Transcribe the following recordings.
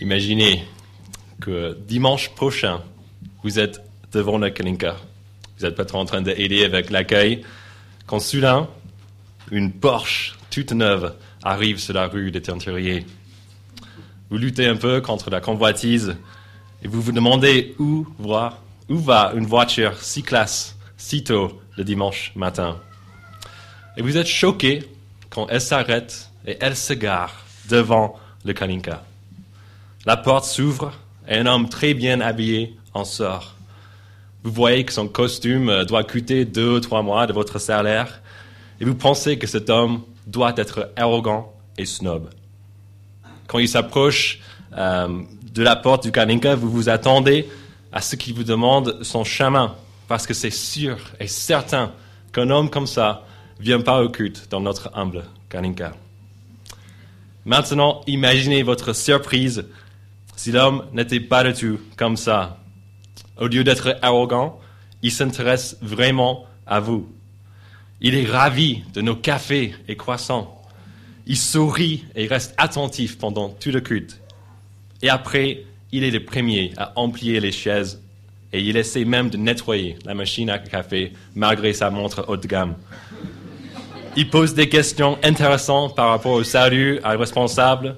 Imaginez que dimanche prochain, vous êtes devant la Kalinka. Vous êtes peut-être en train d'aider avec l'accueil. Quand soudain, une Porsche toute neuve arrive sur la rue des Teinturiers. Vous luttez un peu contre la convoitise et vous vous demandez où va, où va une voiture si classe, si tôt le dimanche matin. Et vous êtes choqué quand elle s'arrête et elle se gare devant le Kalinka. La porte s'ouvre et un homme très bien habillé en sort. Vous voyez que son costume euh, doit coûter deux ou trois mois de votre salaire et vous pensez que cet homme doit être arrogant et snob. Quand il s'approche euh, de la porte du Kalinka, vous vous attendez à ce qu'il vous demande son chemin parce que c'est sûr et certain qu'un homme comme ça vient pas au culte dans notre humble Kalinka. Maintenant, imaginez votre surprise si l'homme n'était pas du tout comme ça. Au lieu d'être arrogant, il s'intéresse vraiment à vous. Il est ravi de nos cafés et croissants. Il sourit et reste attentif pendant tout le culte. Et après, il est le premier à emplier les chaises et il essaie même de nettoyer la machine à café malgré sa montre haut de gamme. Il pose des questions intéressantes par rapport au salut, à responsable.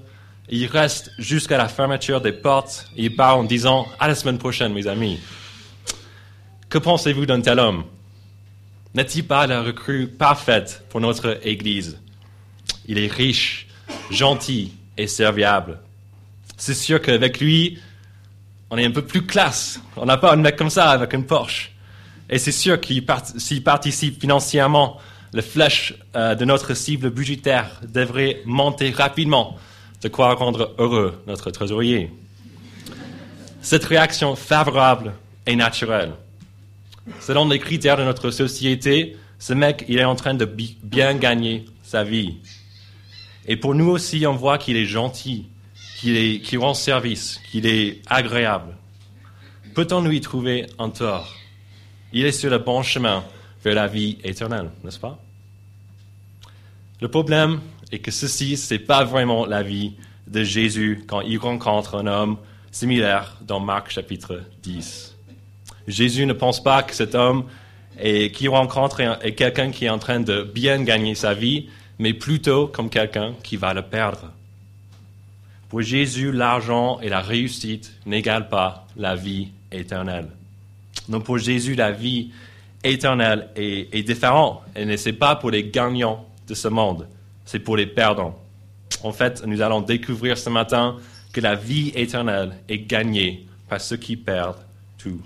Il reste jusqu'à la fermeture des portes et il part en disant à la semaine prochaine, mes amis. Que pensez-vous d'un tel homme? N'est-il pas la recrue parfaite pour notre Église? Il est riche, gentil et serviable. C'est sûr qu'avec lui, on est un peu plus classe. On n'a pas un mec comme ça avec une Porsche. Et c'est sûr qu'il participe financièrement les flèches euh, de notre cible budgétaire devraient monter rapidement, de quoi rendre heureux notre trésorier. Cette réaction favorable est naturelle. Selon les critères de notre société, ce mec, il est en train de bien gagner sa vie. Et pour nous aussi, on voit qu'il est gentil, qu'il rend service, qu'il est agréable. Peut-on lui trouver un tort? Il est sur le bon chemin vers la vie éternelle, n'est-ce pas? Le problème est que ceci, ce n'est pas vraiment la vie de Jésus quand il rencontre un homme similaire dans Marc chapitre 10. Jésus ne pense pas que cet homme qui rencontre est quelqu'un qui est en train de bien gagner sa vie, mais plutôt comme quelqu'un qui va le perdre. Pour Jésus, l'argent et la réussite n'égalent pas la vie éternelle. Donc pour Jésus, la vie éternelle est, est différente. Et ce n'est pas pour les gagnants de ce monde, c'est pour les perdants. En fait, nous allons découvrir ce matin que la vie éternelle est gagnée par ceux qui perdent tout.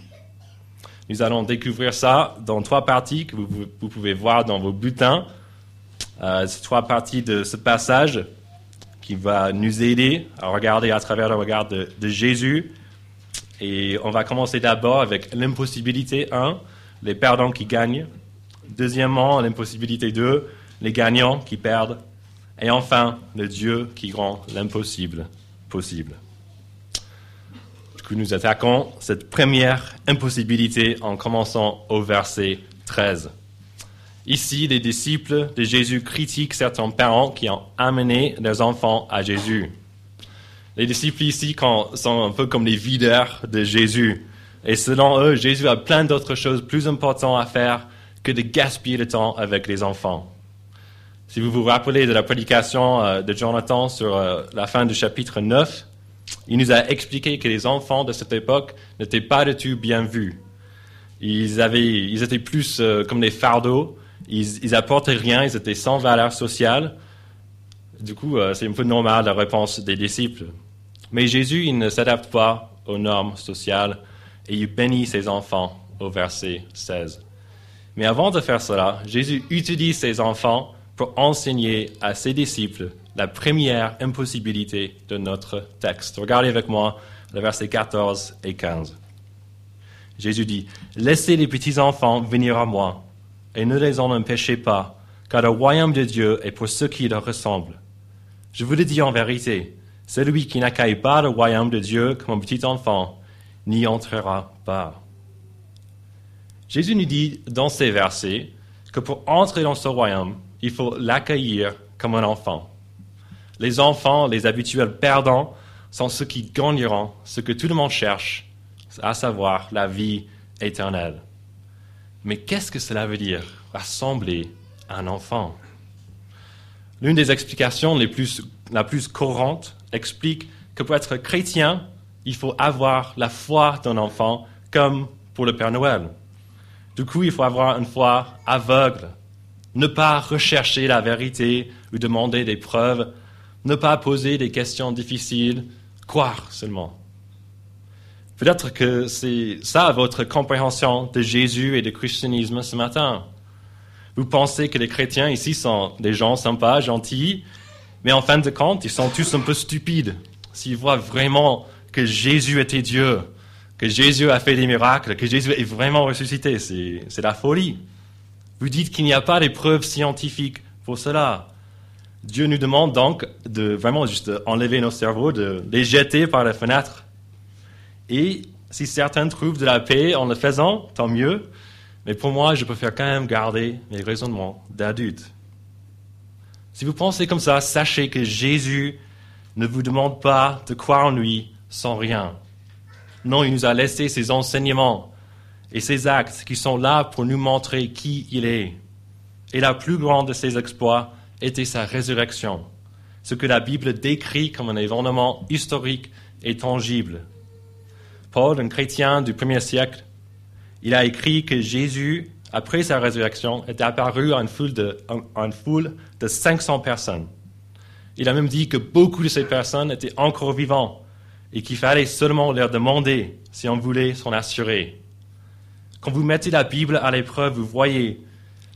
Nous allons découvrir ça dans trois parties que vous, pouvez voir dans vos bulletins. Euh, ces trois parties de ce passage qui va nous aider à regarder à travers le regard de, Jésus. Et on va commencer d'abord avec l'impossibilité 1, les perdants qui gagnent. Deuxièmement, l'impossibilité 2, les gagnants qui perdent. Et enfin, le Dieu qui rend l'impossible possible. Coup, nous attaquons cette première impossibilité en commençant au verset 13. Ici, les disciples de Jésus critiquent certains parents qui ont amené leurs enfants à Jésus. Les disciples ici sont un peu comme les videurs de Jésus. Et selon eux, Jésus a plein d'autres choses plus importantes à faire que de gaspiller le temps avec les enfants. Si vous vous rappelez de la prédication euh, de Jonathan sur euh, la fin du chapitre 9, il nous a expliqué que les enfants de cette époque n'étaient pas du tout bien vus. Ils, avaient, ils étaient plus euh, comme des fardeaux ils, ils apportaient rien, ils étaient sans valeur sociale. Du coup, c'est un peu normal la réponse des disciples. Mais Jésus, il ne s'adapte pas aux normes sociales et il bénit ses enfants au verset 16. Mais avant de faire cela, Jésus utilise ses enfants pour enseigner à ses disciples la première impossibilité de notre texte. Regardez avec moi le verset 14 et 15. Jésus dit, Laissez les petits enfants venir à moi et ne les en empêchez pas, car le royaume de Dieu est pour ceux qui leur ressemblent. Je vous le dis en vérité, celui qui n'accueille pas le royaume de Dieu comme un petit enfant n'y entrera pas. Jésus nous dit dans ces versets que pour entrer dans ce royaume, il faut l'accueillir comme un enfant. Les enfants, les habituels perdants, sont ceux qui gagneront ce que tout le monde cherche, à savoir la vie éternelle. Mais qu'est-ce que cela veut dire, rassembler un enfant? L'une des explications les plus, la plus courantes explique que pour être chrétien, il faut avoir la foi d'un enfant comme pour le Père Noël. Du coup, il faut avoir une foi aveugle, ne pas rechercher la vérité ou demander des preuves, ne pas poser des questions difficiles, croire seulement. Peut-être que c'est ça votre compréhension de Jésus et du christianisme ce matin. Vous pensez que les chrétiens ici sont des gens sympas, gentils, mais en fin de compte, ils sont tous un peu stupides. S'ils voient vraiment que Jésus était Dieu, que Jésus a fait des miracles, que Jésus est vraiment ressuscité, c'est la folie. Vous dites qu'il n'y a pas de preuves scientifiques pour cela. Dieu nous demande donc de vraiment juste enlever nos cerveaux, de les jeter par la fenêtre. Et si certains trouvent de la paix en le faisant, tant mieux. Mais pour moi, je préfère quand même garder mes raisonnements d'adulte. Si vous pensez comme ça, sachez que Jésus ne vous demande pas de croire en lui sans rien. Non, il nous a laissé ses enseignements et ses actes qui sont là pour nous montrer qui il est. Et la plus grande de ses exploits était sa résurrection, ce que la Bible décrit comme un événement historique et tangible. Paul, un chrétien du premier siècle, il a écrit que Jésus, après sa résurrection, est apparu à une foule de, une foule de 500 personnes. Il a même dit que beaucoup de ces personnes étaient encore vivantes et qu'il fallait seulement leur demander si on voulait s'en assurer. Quand vous mettez la Bible à l'épreuve, vous voyez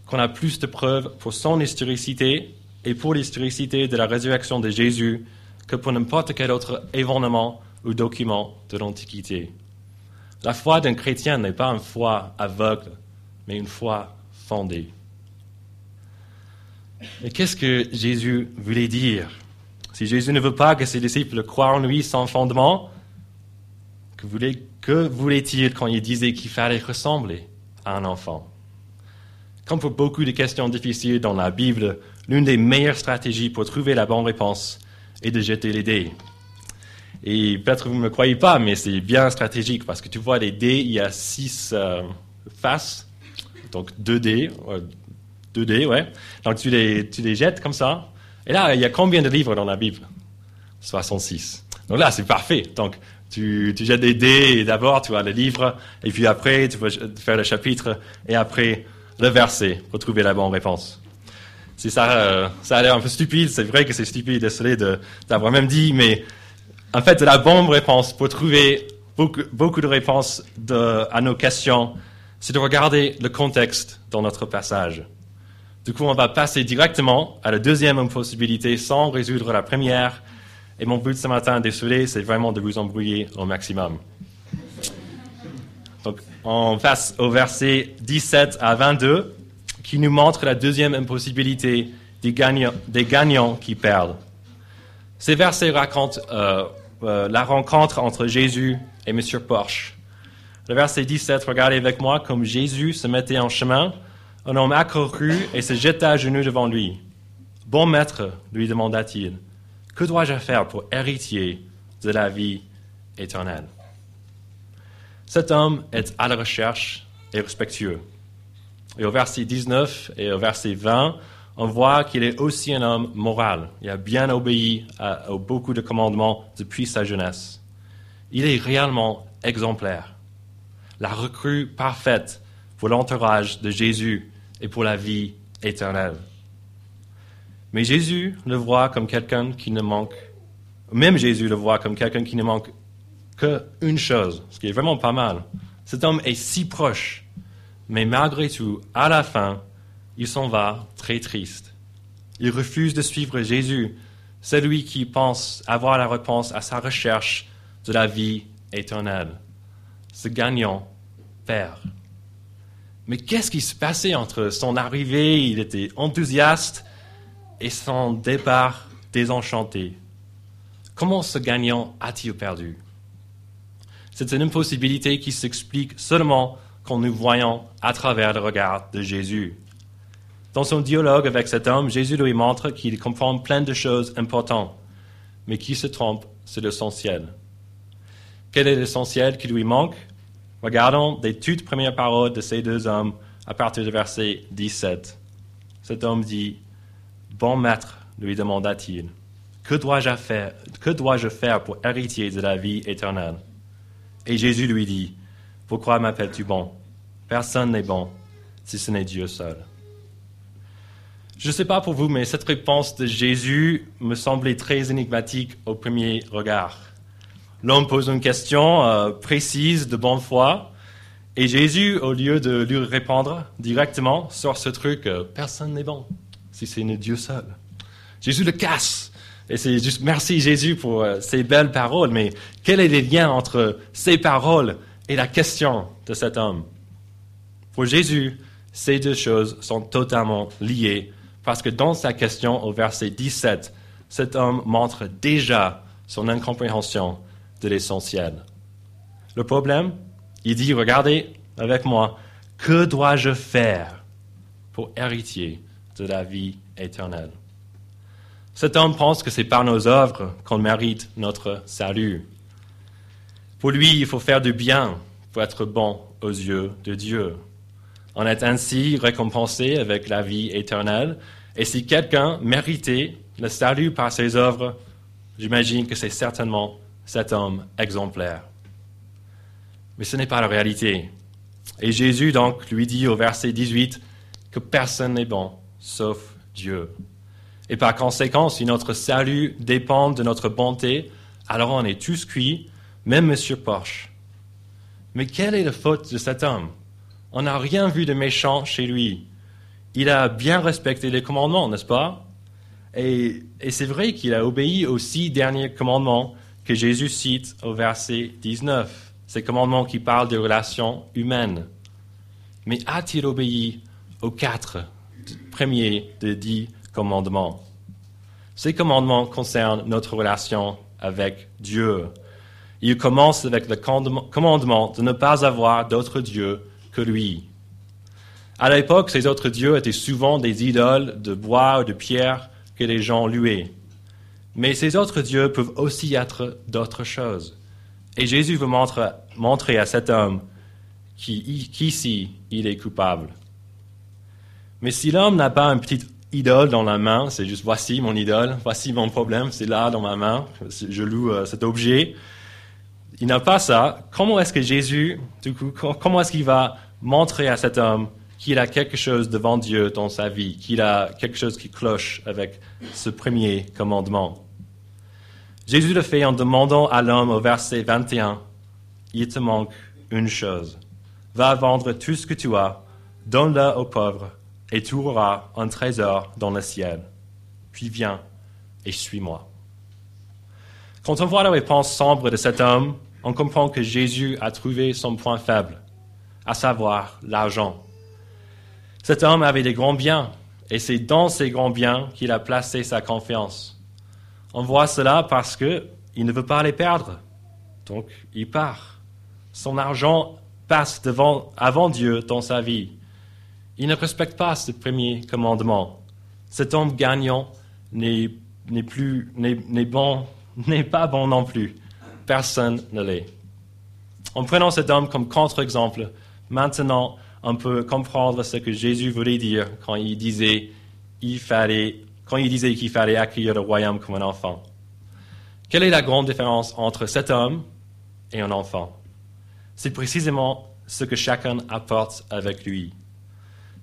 qu'on a plus de preuves pour son historicité et pour l'historicité de la résurrection de Jésus que pour n'importe quel autre événement ou document de l'Antiquité. La foi d'un chrétien n'est pas une foi aveugle, mais une foi fondée. Mais qu'est-ce que Jésus voulait dire? Si Jésus ne veut pas que ses disciples croient en lui sans fondement, que voulait-il quand il disait qu'il fallait ressembler à un enfant? Comme pour beaucoup de questions difficiles dans la Bible, l'une des meilleures stratégies pour trouver la bonne réponse est de jeter les dés. Et peut-être que vous ne me croyez pas, mais c'est bien stratégique parce que tu vois les dés, il y a six euh, faces, donc deux dés, deux dés, ouais. Donc tu les, tu les jettes comme ça. Et là, il y a combien de livres dans la Bible? 66. Donc là, c'est parfait. Donc tu, jettes des dés et d'abord tu as le livre, et puis après tu vas faire le chapitre, et après le verset pour trouver la bonne réponse. Si ça, euh, ça a l'air un peu stupide, c'est vrai que c'est stupide, désolé d'avoir même dit, mais en fait, la bonne réponse pour trouver beaucoup, beaucoup de réponses à nos questions, c'est de regarder le contexte dans notre passage. Du coup, on va passer directement à la deuxième possibilité sans résoudre la première. Et mon but ce matin, désolé, c'est vraiment de vous embrouiller au maximum. Donc, on passe au verset 17 à 22 qui nous montre la deuxième impossibilité des gagnants, qui perdent. Ces versets racontent euh, euh, la rencontre entre Jésus et M. Porsche. Le verset 17, regardez avec moi, comme Jésus se mettait en chemin, un homme accourut et se jeta à genoux devant lui. Bon maître, lui demanda-t-il, que dois-je faire pour hériter de la vie éternelle? Cet homme est à la recherche et respectueux. Et au verset 19 et au verset 20, on voit qu'il est aussi un homme moral. Il a bien obéi à, beaucoup de commandements depuis sa jeunesse. Il est réellement exemplaire. La recrue parfaite pour l'entourage de Jésus et pour la vie éternelle. Mais Jésus le voit comme quelqu'un qui ne manque, même Jésus le voit comme quelqu'un qui ne manque qu'une chose, ce qui est vraiment pas mal. Cet homme est si proche mais malgré tout, à la fin, il s'en va très triste. Il refuse de suivre Jésus, celui qui pense avoir la réponse à sa recherche de la vie éternelle. Ce gagnant perd. Mais qu'est-ce qui se passait entre son arrivée, il était enthousiaste, et son départ désenchanté Comment ce gagnant a-t-il perdu? C'est une impossibilité qui s'explique seulement quand nous voyons à travers le regard de Jésus. Dans son dialogue avec cet homme, Jésus lui montre qu'il comprend plein de choses importantes, mais qu'il se trompe c'est l'essentiel. Quel est l'essentiel qui lui manque? Regardons les toutes premières paroles de ces deux hommes à partir du verset 17. Cet homme dit, Bon maître, lui demanda-t-il, que dois-je faire, que dois-je faire pour hériter de la vie éternelle? Et Jésus lui dit, Pourquoi m'appelles-tu bon? Personne n'est bon si ce n'est Dieu seul. Je ne sais pas pour vous, mais cette réponse de Jésus me semblait très énigmatique au premier regard. L'homme pose une question euh, précise, de bonne foi, et Jésus, au lieu de lui répondre directement, sur ce truc euh, personne n'est bon si c'est Dieu seul. Jésus le casse. Et c'est juste merci Jésus pour euh, ces belles paroles, mais quel est le lien entre ces paroles et la question de cet homme? Pour Jésus, ces deux choses sont totalement liées parce que dans sa question au verset 17, cet homme montre déjà son incompréhension de l'essentiel. Le problème, il dit, regardez avec moi, que dois-je faire pour hériter de la vie éternelle Cet homme pense que c'est par nos œuvres qu'on mérite notre salut. Pour lui, il faut faire du bien pour être bon aux yeux de Dieu. On est ainsi récompensé avec la vie éternelle. Et si quelqu'un méritait le salut par ses œuvres, j'imagine que c'est certainement cet homme exemplaire. Mais ce n'est pas la réalité. Et Jésus donc lui dit au verset 18 que personne n'est bon sauf Dieu. Et par conséquent, si notre salut dépend de notre bonté, alors on est tous cuits, même M. Porsche. Mais quelle est la faute de cet homme? On n'a rien vu de méchant chez lui. Il a bien respecté les commandements, n'est-ce pas? Et, c'est vrai qu'il a obéi aux six derniers commandements que Jésus cite au verset 19, ces commandements qui parlent des relations humaines. Mais a-t-il obéi aux quatre? Premiers des dix commandements Ces commandements concernent notre relation avec Dieu. Il commence avec le commandement de ne pas avoir d'autres dieux lui. À l'époque, ces autres dieux étaient souvent des idoles de bois ou de pierre que les gens louaient. Mais ces autres dieux peuvent aussi être d'autres choses. Et Jésus veut montrer, à cet homme qu'ici, il est coupable. Mais si l'homme n'a pas une petite idole dans la main, c'est juste voici mon idole, voici mon problème, c'est là dans ma main, je loue euh, cet objet. Il n'a pas ça. Comment est-ce que Jésus, du coup, comment est-ce qu'il va montrer à cet homme qu'il a quelque chose devant Dieu dans sa vie, qu'il a quelque chose qui cloche avec ce premier commandement? Jésus le fait en demandant à l'homme au verset 21, Il te manque une chose. Va vendre tout ce que tu as, donne-le aux pauvres, et tu auras un trésor dans le ciel. Puis viens et suis-moi. Quand on voit la réponse sombre de cet homme, on comprend que Jésus a trouvé son point faible à savoir l'argent. Cet homme avait des grands biens, et c'est dans ces grands biens qu'il a placé sa confiance. On voit cela parce qu'il ne veut pas les perdre. Donc, il part. Son argent passe devant, avant Dieu dans sa vie. Il ne respecte pas ce premier commandement. Cet homme gagnant n'est plus, bon, n'est pas bon non plus. Personne ne l'est. En prenant cet homme comme contre-exemple, Maintenant, on peut comprendre ce que Jésus voulait dire quand il disait quand il disait qu'il fallait accueillir le royaume comme un enfant. Quelle est la grande différence entre cet homme et un enfant? C'est précisément ce que chacun apporte avec lui.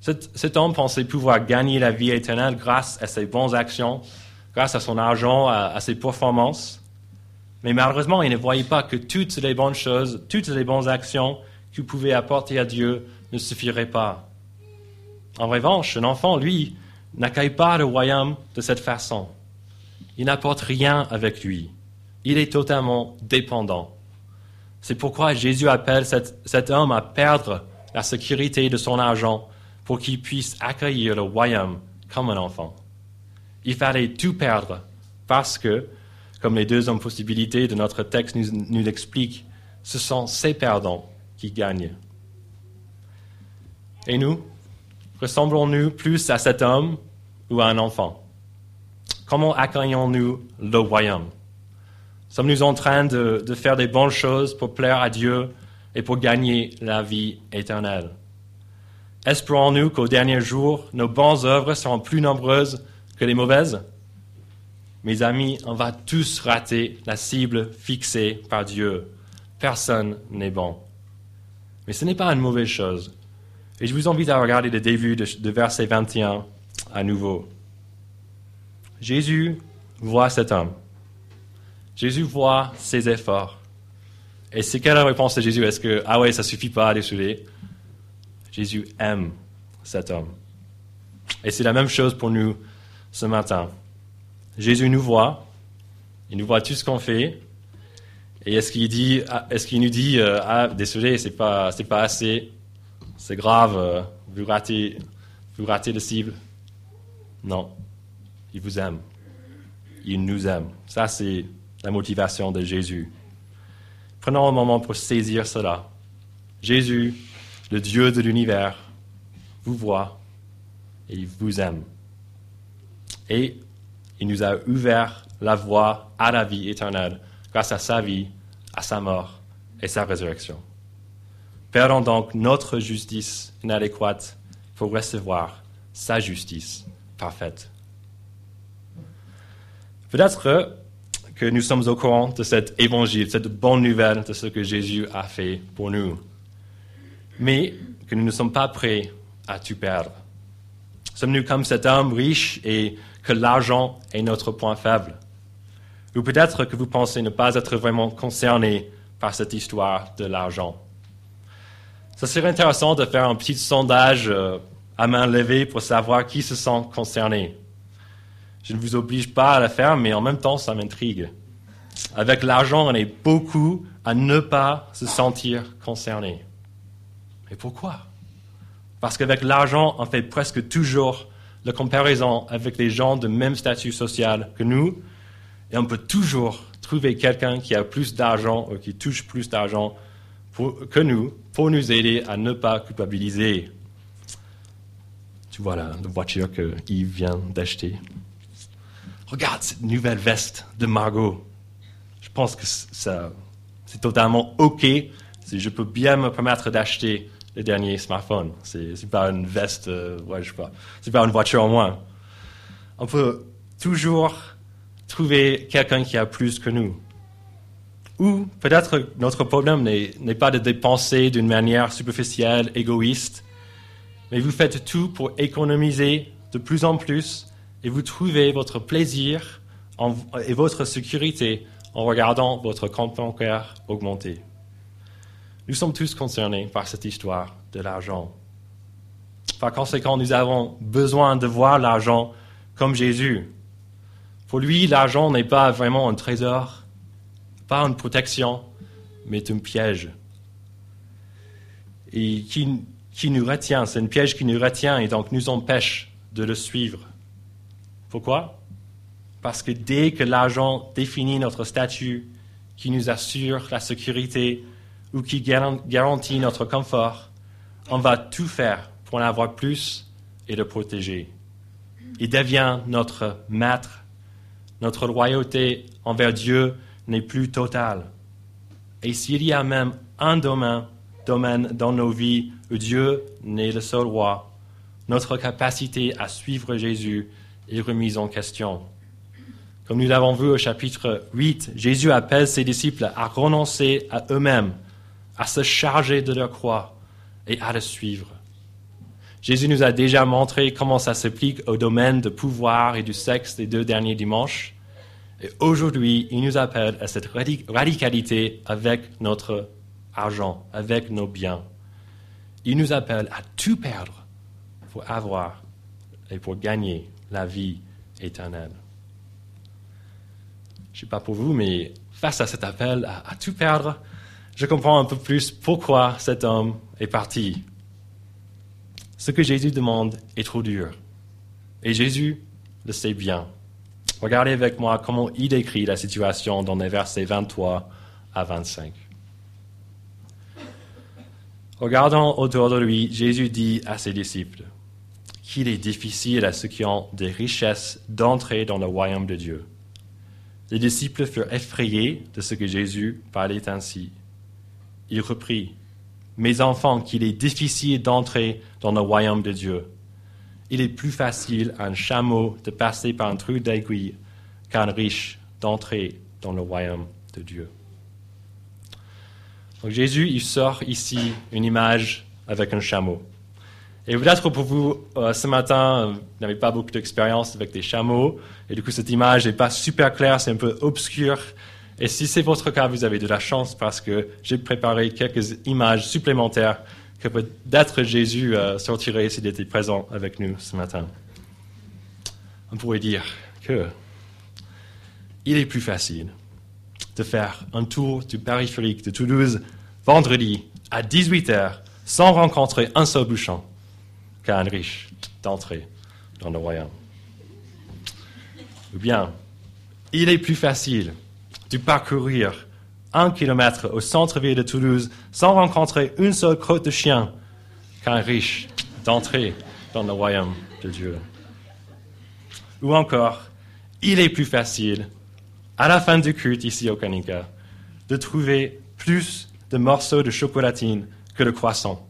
Cet, homme pensait pouvoir gagner la vie éternelle grâce à ses bonnes actions, grâce à son argent, à ses performances. Mais malheureusement, il ne voyait pas que toutes les bonnes choses, toutes les bonnes actions qu'il pouvait apporter à Dieu ne suffirait pas. En revanche, un enfant, lui, n'accueille pas le royaume de cette façon. Il n'apporte rien avec lui. Il est totalement dépendant. C'est pourquoi Jésus appelle cet, homme à perdre la sécurité de son argent pour qu'il puisse accueillir le royaume comme un enfant. Il fallait tout perdre parce que, comme les deux hommes possibilités de notre texte nous, nous ce sont ces perdants qui gagne. Et nous, ressemblons-nous plus à cet homme ou à un enfant? Comment accueillons-nous le royaume? Sommes-nous en train de faire des bonnes choses pour plaire à Dieu et pour gagner la vie éternelle? Espérons-nous qu'au dernier jour, nos bonnes œuvres seront plus nombreuses que les mauvaises? Mes amis, on va tous rater la cible fixée par Dieu. Personne n'est bon. Mais ce n'est pas une mauvaise chose. Et je vous invite à regarder le début de, verset 21 à nouveau. Jésus voit cet homme. Jésus voit ses efforts. Et c'est quelle la réponse de Jésus? Est-ce que, ah ouais, ça suffit pas, désolé Jésus aime cet homme. Et c'est la même chose pour nous ce matin. Jésus nous voit, il nous voit tout ce qu'on fait, et est-ce qu'il dit, est-ce qu'il nous dit, euh, ah désolé, c'est pas, c'est pas assez, c'est grave, euh, vous ratez, vous ratez le cible Non, il vous aime, il nous aime. Ça c'est la motivation de Jésus. Prenons un moment pour saisir cela. Jésus, le Dieu de l'univers, vous voit et il vous aime. Et il nous a ouvert la voie à la vie éternelle grâce à sa vie, à sa mort et sa résurrection. Perdons donc notre justice inadéquate pour recevoir sa justice parfaite. Peut-être que nous sommes au courant de cet évangile, cette bonne nouvelle de ce que Jésus a fait pour nous, mais que nous ne sommes pas prêts à tout perdre. Sommes-nous comme cet homme riche et que l'argent est notre point faible? Ou peut-être que vous pensez ne pas être vraiment concerné par cette histoire de l'argent. Ce serait intéressant de faire un petit sondage euh, à main levée pour savoir qui se sent concerné. Je ne vous oblige pas à le faire, mais en même temps, ça m'intrigue. Avec l'argent, on est beaucoup à ne pas se sentir concerné. Mais pourquoi? Parce qu'avec l'argent, on fait presque toujours la comparaison avec les gens de même statut social que nous, et on peut toujours trouver quelqu'un qui a plus d'argent ou qui touche plus d'argent que nous pour nous aider à ne pas culpabiliser. Tu vois la, voiture que Yves vient d'acheter. Regarde cette nouvelle veste de Margot. Je pense que c'est totalement OK si je peux bien me permettre d'acheter le dernier smartphone. C'est, pas une veste, euh, ouais, je sais pas. C'est pas une voiture en moins. On peut toujours trouver quelqu'un qui a plus que nous. Ou peut-être notre problème n'est pas de dépenser d'une manière superficielle, égoïste, mais vous faites tout pour économiser de plus en plus et vous trouvez votre plaisir et votre sécurité en regardant votre compte bancaire augmenter. Nous sommes tous concernés par cette histoire de l'argent. Par conséquent, nous avons besoin de voir l'argent comme Jésus, pour lui, l'argent n'est pas vraiment un trésor, pas une protection, mais un piège. Et qui, qui nous retient, c'est un piège qui nous retient et donc nous empêche de le suivre. Pourquoi? Parce que dès que l'argent définit notre statut, qui nous assure la sécurité ou qui garantit notre confort, on va tout faire pour en avoir plus et le protéger. Il devient notre maître notre loyauté envers Dieu n'est plus totale. Et s'il y a même un domaine, domaine dans nos vies où Dieu n'est le seul roi, notre capacité à suivre Jésus est remise en question. Comme nous l'avons vu au chapitre 8, Jésus appelle ses disciples à renoncer à eux-mêmes, à se charger de leur croix et à le suivre. Jésus nous a déjà montré comment ça s'applique au domaine de pouvoir et du sexe les deux derniers dimanches. Et aujourd'hui, il nous appelle à cette radicalité avec notre argent, avec nos biens. Il nous appelle à tout perdre pour avoir et pour gagner la vie éternelle. Je ne sais pas pour vous, mais face à cet appel à, à tout perdre, je comprends un peu plus pourquoi cet homme est parti ce que Jésus demande est trop dur. Et Jésus le sait bien. Regardez avec moi comment il décrit la situation dans les versets 23 à 25. Regardant autour de lui, Jésus dit à ses disciples qu'il est difficile à ceux qui ont des richesses d'entrer dans le royaume de Dieu. Les disciples furent effrayés de ce que Jésus parlait ainsi. Il reprit, Mes enfants, qu'il est difficile d'entrer dans le royaume de Dieu. Il est plus facile à un chameau de passer par un trou d'aiguille qu'à un riche d'entrer dans le royaume de Dieu. Donc Jésus, il sort ici une image avec un chameau. Et peut-être pour vous, euh, ce matin, vous n'avez pas beaucoup d'expérience avec des chameaux, et du coup cette image n'est pas super claire, c'est un peu obscur. Et si c'est votre cas, vous avez de la chance parce que j'ai préparé quelques images supplémentaires que peut-être Jésus euh, sortirait s'il était présent avec nous ce matin. On pourrait dire que il est plus facile de faire un tour du périphérique de Toulouse vendredi à 18h sans rencontrer un seul bouchon qu'à un riche d'entrer dans le royaume. Ou bien, il est plus facile de parcourir un kilomètre au centre-ville de Toulouse sans rencontrer une seule crotte de chien qu'un riche d'entrer dans le royaume de Dieu. Ou encore, il est plus facile, à la fin du culte ici au Kanika, de trouver plus de morceaux de chocolatine que de croissant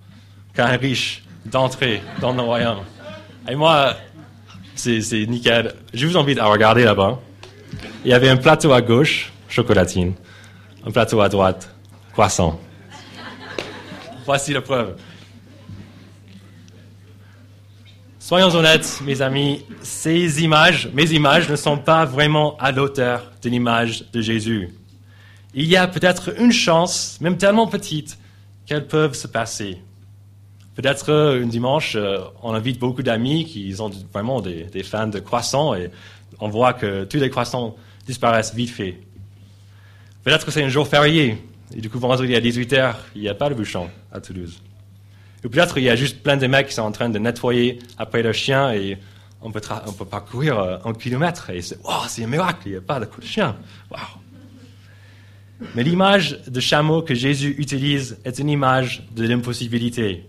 qu'un riche d'entrer dans le royaume. Et moi, c'est nickel. Je vous invite à regarder là-bas. Il y avait un plateau à gauche, chocolatine. Un plateau à droite, croissant. Voici la preuve. Soyons honnêtes, mes amis, ces images, mes images ne sont pas vraiment à l'auteur de l'image de Jésus. Il y a peut-être une chance, même tellement petite, qu'elles peuvent se passer. Peut-être euh, un dimanche, euh, on invite beaucoup d'amis qui sont vraiment des, fans de croissants et on voit que tous les croissants disparaissent vite fait. Peut-être que c'est un jour férié et du coup vendredi à 18h, il n'y a pas de bouchon à Toulouse. Ou peut-être il y a juste plein de mecs qui sont en train de nettoyer après le chien et on peut, parcourir euh, un kilomètre et c'est c'est un miracle, il n'y a pas de de chien. Mais l'image de chameau que Jésus utilise est une image de l'impossibilité.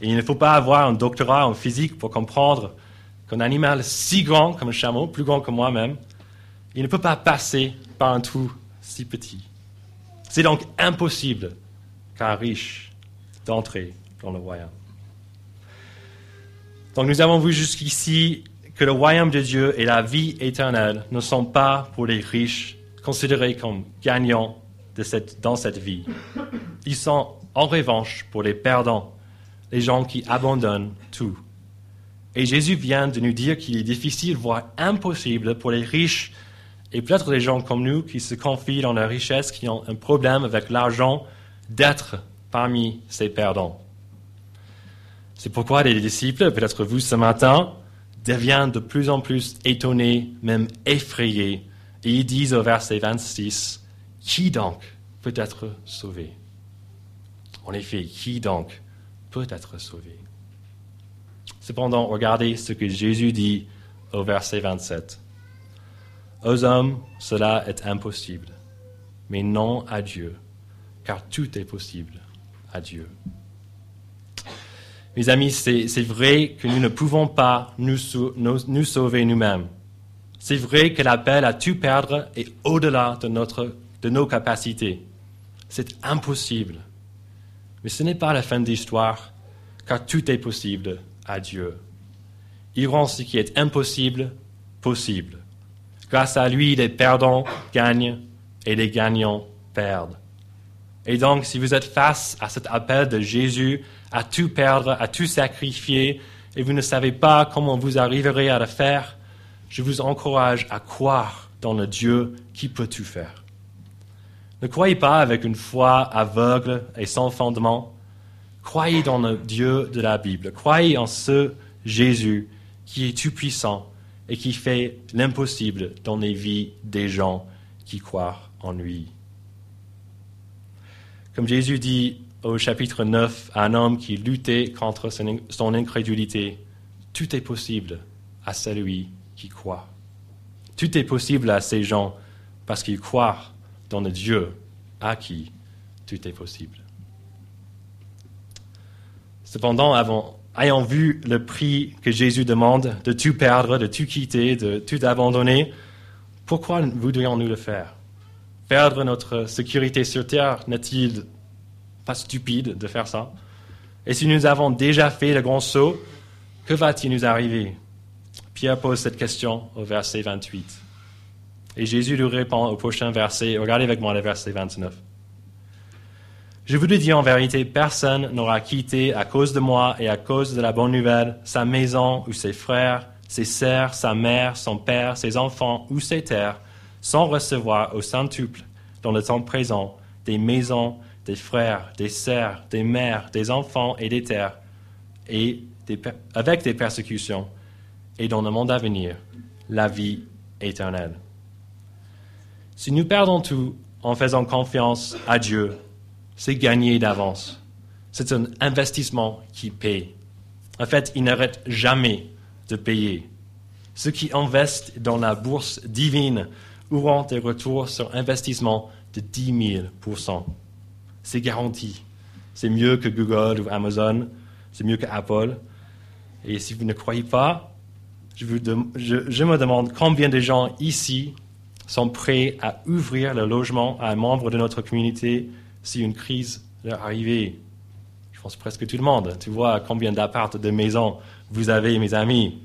Et il ne faut pas avoir un doctorat en physique pour comprendre qu'un animal si grand comme un chameau, plus grand que moi-même, il ne peut pas passer par un trou si petit. C'est donc impossible qu'un riche d'entrer dans le royaume. Donc nous avons vu jusqu'ici que le royaume de Dieu et la vie éternelle ne sont pas pour les riches considérés comme gagnants de cette, dans cette vie. Ils sont en revanche pour les perdants les gens qui abandonnent tout. Et Jésus vient de nous dire qu'il est difficile, voire impossible pour les riches et peut-être les gens comme nous qui se confient dans la richesse, qui ont un problème avec l'argent, d'être parmi ces perdants. C'est pourquoi les disciples, peut-être vous ce matin, deviennent de plus en plus étonnés, même effrayés. Et ils disent au verset 26, Qui donc peut être sauvé? En effet, qui donc peut être sauvé? Cependant, regardez ce que Jésus dit au verset 27. Aux hommes, cela est impossible, mais non à Dieu, car tout est possible à Dieu. Mes amis, c'est vrai que nous ne pouvons pas nous, sauver nous-mêmes. C'est vrai que l'appel à tout perdre est au-delà de, de nos capacités. C'est impossible. Mais ce n'est pas la fin de l'histoire, car tout est possible à Dieu. Il rend ce qui est impossible possible. Grâce à lui, les perdants gagnent et les gagnants perdent. Et donc, si vous êtes face à cet appel de Jésus à tout perdre, à tout sacrifier, et vous ne savez pas comment vous arriverez à le faire, je vous encourage à croire dans le Dieu qui peut tout faire. Ne croyez pas avec une foi aveugle et sans fondement. Croyez dans le Dieu de la Bible. Croyez en ce Jésus qui est tout-puissant et qui fait l'impossible dans les vies des gens qui croient en lui. Comme Jésus dit au chapitre 9 à un homme qui luttait contre son incrédulité, tout est possible à celui qui croit. Tout est possible à ces gens parce qu'ils croient dans le Dieu à qui tout est possible. Cependant, ayant vu le prix que Jésus demande de tout perdre, de tout quitter, de tout abandonner, Pourquoi voudrions-nous le faire? Perdre notre sécurité sur Terre n'est-il pas stupide de faire ça? Et si nous avons déjà fait le grand saut, que va-t-il nous arriver? Pierre pose cette question au verset 28. Et Jésus lui répond au prochain verset. Regardez avec moi le verset 29. Je vous le dis en vérité, personne n'aura quitté à cause de moi et à cause de la bonne nouvelle sa maison ou ses frères, ses sœurs, sa mère, son père, ses enfants ou ses terres, sans recevoir au centuple, dans le temps présent, des maisons, des frères, des sœurs, des mères, des enfants et des terres, avec des persécutions, et dans le monde à venir, la vie éternelle. Si nous perdons tout en faisant confiance à Dieu, c'est gagné d'avance. C'est un investissement qui paye. En fait, il n'arrête jamais de payer. Ceux qui investissent dans la bourse divine auront des retours sur investissement de 10 000% C'est garanti. C'est mieux que Google ou Amazon, c'est mieux que Apple. Et si vous ne croyez pas, je, je me demande combien de gens ici sont prêts à ouvrir le logement à un membre de notre communauté si une crise leur arrivait. Je pense presque tout le monde. Tu vois combien d'appartes, de maisons vous avez, mes amis.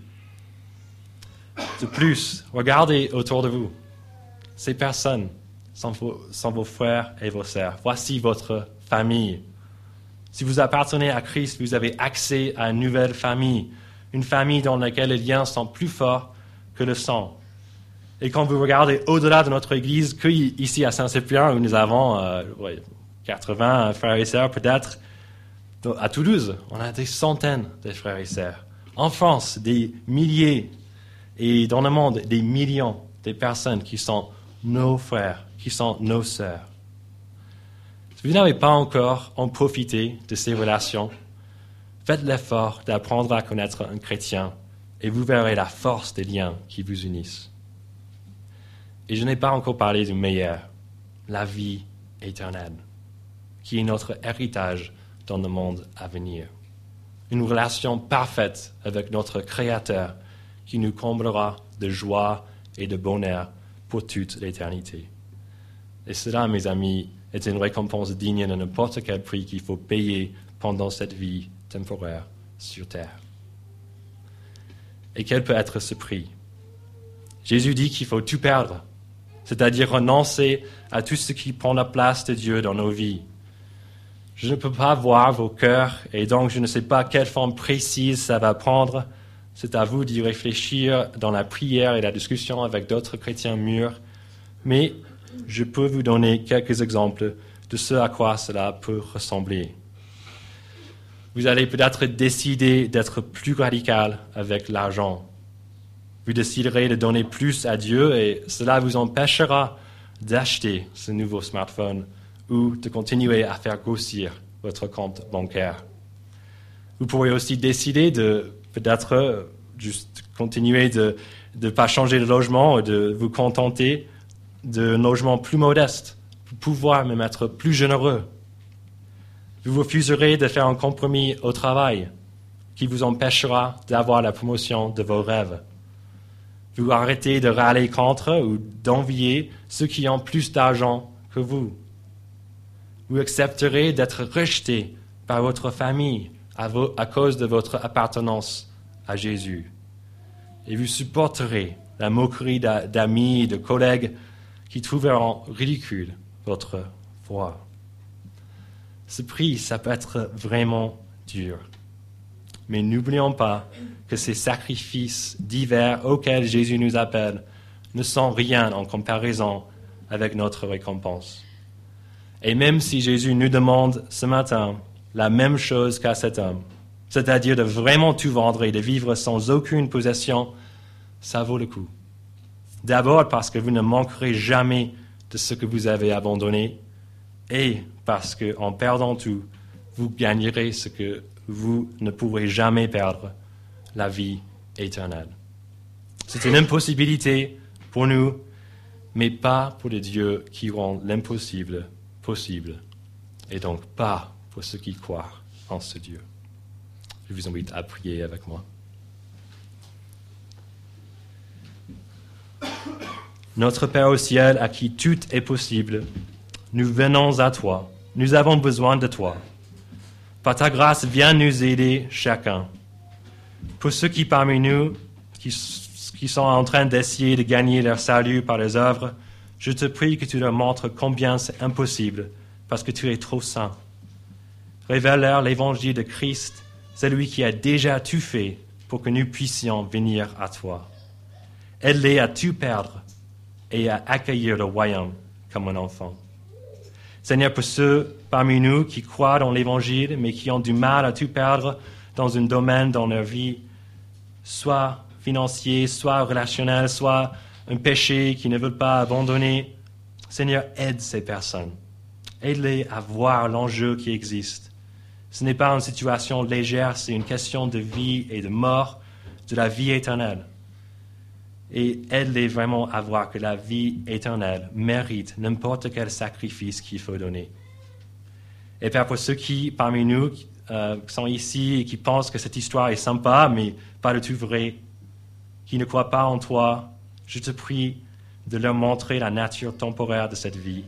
De plus, regardez autour de vous. Ces personnes sont vos, frères et vos sœurs. Voici votre famille. Si vous appartenez à Christ, vous avez accès à une nouvelle famille, une famille dans laquelle les liens sont plus forts que le sang. Et quand vous regardez au-delà de notre Église, ici à Saint-Cyprien, où nous avons euh, 80 frères et sœurs peut-être. À Toulouse, on a des centaines de frères et sœurs. En France, des milliers. Et dans le monde, des millions de personnes qui sont nos frères, qui sont nos sœurs. Si vous n'avez pas encore en profité de ces relations, faites l'effort d'apprendre à connaître un chrétien et vous verrez la force des liens qui vous unissent. Et je n'ai pas encore parlé du meilleur, la vie éternelle qui est notre héritage dans le monde à venir. Une relation parfaite avec notre Créateur qui nous comblera de joie et de bonheur pour toute l'éternité. Et cela, mes amis, est une récompense digne de n'importe quel prix qu'il faut payer pendant cette vie temporaire sur terre. Et quel peut être ce prix? Jésus dit qu'il faut tout perdre, c'est-à-dire renoncer à tout ce qui prend la place de Dieu dans nos vies, je ne peux pas voir vos cœurs et donc je ne sais pas quelle forme précise ça va prendre. C'est à vous d'y réfléchir dans la prière et la discussion avec d'autres chrétiens mûrs. Mais je peux vous donner quelques exemples de ce à quoi cela peut ressembler. Vous allez peut-être décider d'être plus radical avec l'argent. Vous déciderez de donner plus à Dieu et cela vous empêchera d'acheter ce nouveau smartphone ou de continuer à faire grossir votre compte bancaire. Vous pourriez aussi décider de peut-être euh, juste continuer de ne pas changer de logement ou de vous contenter d'un logement plus modeste pour pouvoir même être plus généreux. Vous refuserez de faire un compromis au travail qui vous empêchera d'avoir la promotion de vos rêves. Vous arrêtez de râler contre ou d'envier ceux qui ont plus d'argent que vous vous accepterez d'être rejeté par votre famille à, cause de votre appartenance à Jésus. Et vous supporterez la moquerie d'amis, de collègues qui trouveront ridicule votre foi. Ce prix, ça peut être vraiment dur. Mais n'oublions pas que ces sacrifices divers auxquels Jésus nous appelle ne sont rien en comparaison avec notre récompense. Et même si Jésus nous demande ce matin la même chose qu'à cet homme, c'est-à-dire de vraiment tout vendre et de vivre sans aucune possession, ça vaut le coup. D'abord parce que vous ne manquerez jamais de ce que vous avez abandonné et parce qu'en perdant tout, vous gagnerez ce que vous ne pourrez jamais perdre, la vie éternelle. C'est une impossibilité pour nous, mais pas pour les dieux qui rend l'impossible possible, et donc pas pour ceux qui croient en ce Dieu. Je vous invite à prier avec moi. Notre Père au ciel, à qui tout est possible, nous venons à toi. Nous avons besoin de toi. Par ta grâce, viens nous aider chacun. Pour ceux qui parmi nous, qui, qui sont en train d'essayer de gagner leur salut par les œuvres, je te prie que tu leur montres combien c'est impossible, parce que tu es trop saint. Révèle-leur l'évangile de Christ, celui qui a déjà tout fait pour que nous puissions venir à toi. Aide-les à tout perdre et à accueillir le royaume comme un enfant. Seigneur, pour ceux parmi nous qui croient dans l'Évangile, mais qui ont du mal à tout perdre dans un domaine dans leur vie, soit financier, soit relationnel, soit un péché qu'ils ne veulent pas abandonner, Seigneur, aide ces personnes. Aide-les à voir l'enjeu qui existe. Ce n'est pas une situation légère, c'est une question de vie et de mort, de la vie éternelle. Et aide-les vraiment à voir que la vie éternelle mérite n'importe quel sacrifice qu'il faut donner. Et Père, pour ceux qui, parmi nous, euh, sont ici et qui pensent que cette histoire est sympa, mais pas du tout vraie, qui ne croient pas en toi, je te prie de leur montrer la nature temporaire de cette vie.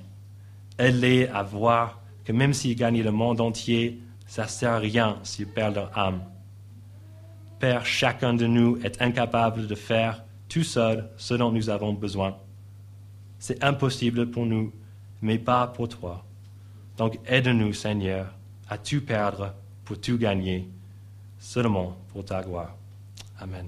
Aide-les à voir que même s'ils gagnent le monde entier, ça ne sert à rien s'ils perdent leur âme. Père, chacun de nous est incapable de faire tout seul ce dont nous avons besoin. C'est impossible pour nous, mais pas pour toi. Donc aide-nous, Seigneur, à tout perdre pour tout gagner, seulement pour ta gloire. Amen.